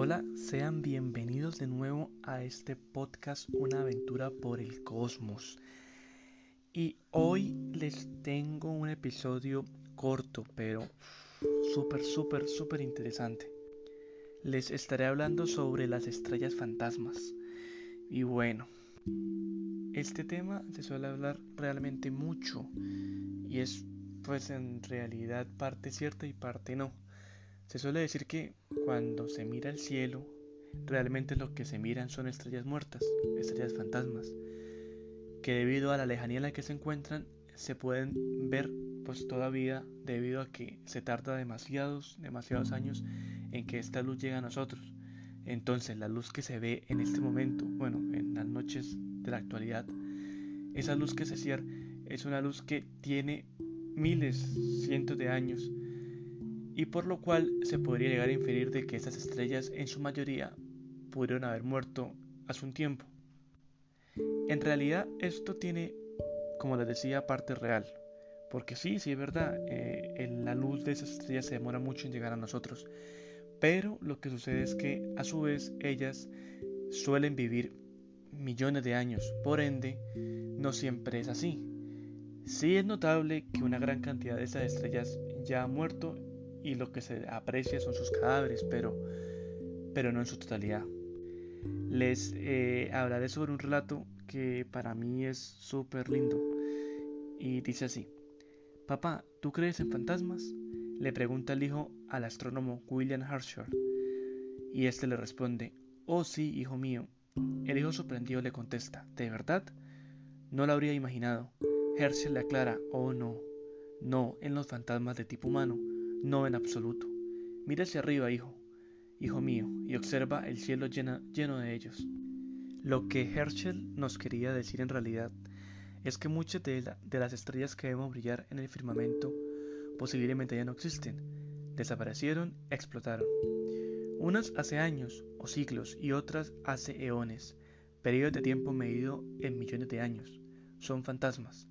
Hola, sean bienvenidos de nuevo a este podcast Una aventura por el cosmos. Y hoy les tengo un episodio corto, pero súper, súper, súper interesante. Les estaré hablando sobre las estrellas fantasmas. Y bueno, este tema se suele hablar realmente mucho y es pues en realidad parte cierta y parte no. Se suele decir que cuando se mira el cielo, realmente lo que se miran son estrellas muertas, estrellas fantasmas, que debido a la lejanía en la que se encuentran, se pueden ver pues todavía debido a que se tarda demasiados, demasiados años en que esta luz llega a nosotros. Entonces la luz que se ve en este momento, bueno, en las noches de la actualidad, esa luz que se cierra es una luz que tiene miles, cientos de años y por lo cual se podría llegar a inferir de que estas estrellas en su mayoría pudieron haber muerto hace un tiempo. En realidad esto tiene, como les decía, parte real, porque sí, sí es verdad, eh, la luz de esas estrellas se demora mucho en llegar a nosotros, pero lo que sucede es que a su vez ellas suelen vivir millones de años, por ende no siempre es así. Sí es notable que una gran cantidad de esas estrellas ya ha muerto y lo que se aprecia son sus cadáveres, pero, pero no en su totalidad. Les eh, hablaré sobre un relato que para mí es súper lindo y dice así. Papá, ¿tú crees en fantasmas? Le pregunta el hijo al astrónomo William Herschel y este le responde, Oh sí, hijo mío. El hijo sorprendido le contesta, ¿de verdad? No lo habría imaginado. Herschel le aclara, oh no, no en los fantasmas de tipo humano, no en absoluto. Mira hacia arriba, hijo, hijo mío, y observa el cielo lleno, de ellos. Lo que Herschel nos quería decir en realidad es que muchas de, de las estrellas que vemos brillar en el firmamento posiblemente ya no existen, desaparecieron, explotaron. Unas hace años o siglos y otras hace eones, periodos de tiempo medido en millones de años. Son fantasmas.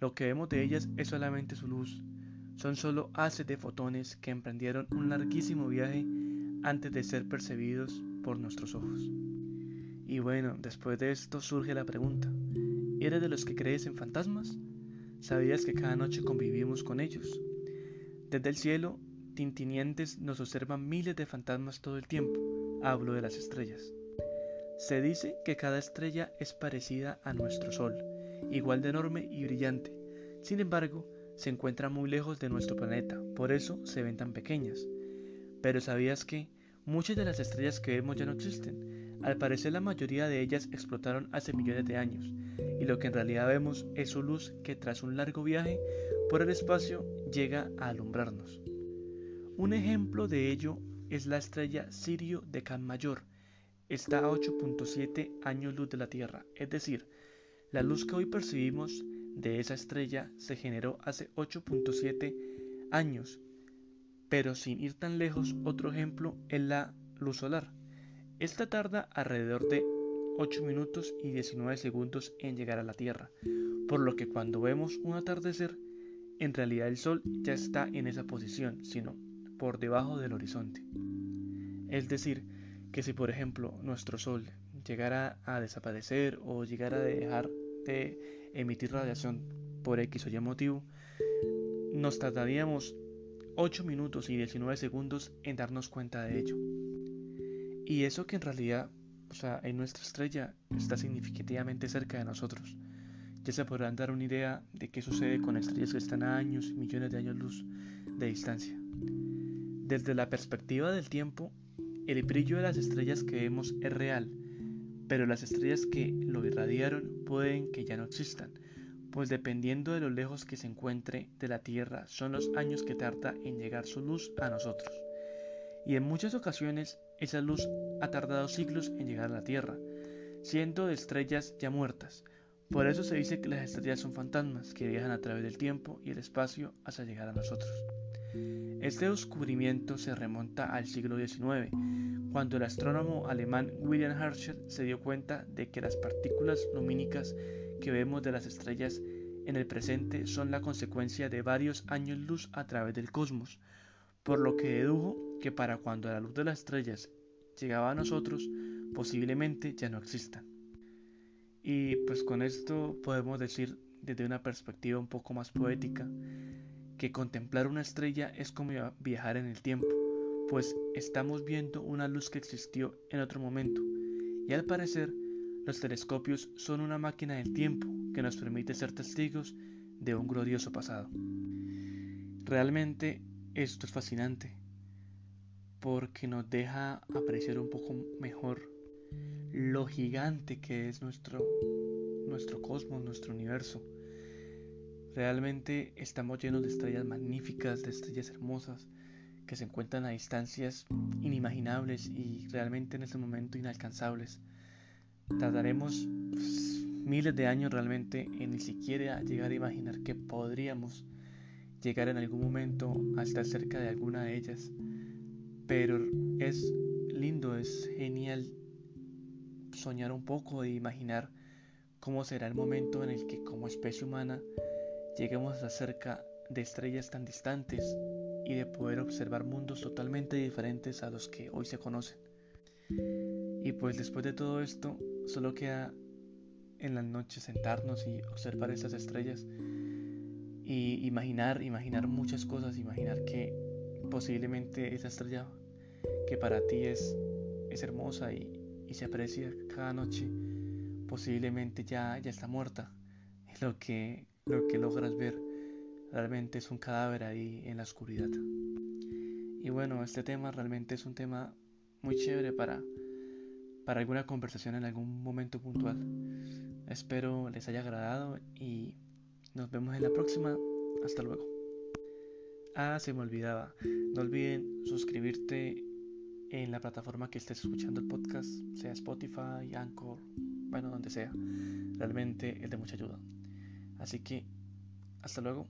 Lo que vemos de ellas es solamente su luz, son solo haces de fotones que emprendieron un larguísimo viaje antes de ser percibidos por nuestros ojos. Y bueno, después de esto surge la pregunta, ¿eres de los que crees en fantasmas? ¿Sabías que cada noche convivimos con ellos? Desde el cielo, tintinientes nos observan miles de fantasmas todo el tiempo. Hablo de las estrellas. Se dice que cada estrella es parecida a nuestro Sol, igual de enorme y brillante. Sin embargo, se encuentran muy lejos de nuestro planeta, por eso se ven tan pequeñas. Pero ¿sabías que muchas de las estrellas que vemos ya no existen? Al parecer la mayoría de ellas explotaron hace millones de años, y lo que en realidad vemos es su luz que tras un largo viaje por el espacio llega a alumbrarnos. Un ejemplo de ello es la estrella Sirio de Can Mayor. Está a 8.7 años luz de la Tierra, es decir, la luz que hoy percibimos de esa estrella se generó hace 8.7 años, pero sin ir tan lejos, otro ejemplo es la luz solar. Esta tarda alrededor de 8 minutos y 19 segundos en llegar a la Tierra, por lo que cuando vemos un atardecer, en realidad el Sol ya está en esa posición, sino por debajo del horizonte. Es decir, que si por ejemplo nuestro Sol llegara a desaparecer o llegara a dejar de emitir radiación por X o Y motivo, nos tardaríamos 8 minutos y 19 segundos en darnos cuenta de ello. Y eso que en realidad, o sea, en nuestra estrella está significativamente cerca de nosotros. Ya se podrán dar una idea de qué sucede con estrellas que están a años millones de años luz de distancia. Desde la perspectiva del tiempo, el brillo de las estrellas que vemos es real, pero las estrellas que lo irradiaron pueden que ya no existan, pues dependiendo de lo lejos que se encuentre de la Tierra son los años que tarda en llegar su luz a nosotros. Y en muchas ocasiones esa luz ha tardado siglos en llegar a la Tierra, siendo de estrellas ya muertas. Por eso se dice que las estrellas son fantasmas que viajan a través del tiempo y el espacio hasta llegar a nosotros. Este descubrimiento se remonta al siglo XIX, cuando el astrónomo alemán William Herschel se dio cuenta de que las partículas lumínicas que vemos de las estrellas en el presente son la consecuencia de varios años luz a través del cosmos, por lo que dedujo que para cuando la luz de las estrellas llegaba a nosotros posiblemente ya no existan. Y pues con esto podemos decir desde una perspectiva un poco más poética que contemplar una estrella es como viajar en el tiempo, pues estamos viendo una luz que existió en otro momento y al parecer los telescopios son una máquina del tiempo que nos permite ser testigos de un glorioso pasado. Realmente esto es fascinante porque nos deja apreciar un poco mejor lo gigante que es nuestro, nuestro cosmos, nuestro universo. Realmente estamos llenos de estrellas magníficas, de estrellas hermosas, que se encuentran a distancias inimaginables y realmente en ese momento inalcanzables. Tardaremos pues, miles de años realmente en ni siquiera llegar a imaginar que podríamos llegar en algún momento a estar cerca de alguna de ellas. Pero es lindo, es genial soñar un poco e imaginar cómo será el momento en el que como especie humana lleguemos a cerca de estrellas tan distantes y de poder observar mundos totalmente diferentes a los que hoy se conocen. Y pues después de todo esto, solo queda en las noches sentarnos y observar esas estrellas y imaginar, imaginar muchas cosas, imaginar que posiblemente esa estrella que para ti es, es hermosa y, y se aprecia cada noche, posiblemente ya, ya está muerta. Lo que, lo que logras ver realmente es un cadáver ahí en la oscuridad. Y bueno, este tema realmente es un tema muy chévere para, para alguna conversación en algún momento puntual. Espero les haya agradado y nos vemos en la próxima. Hasta luego. Ah, se me olvidaba. No olviden suscribirte en la plataforma que estés escuchando el podcast, sea Spotify, Anchor, bueno, donde sea. Realmente es de mucha ayuda. Así que, hasta luego.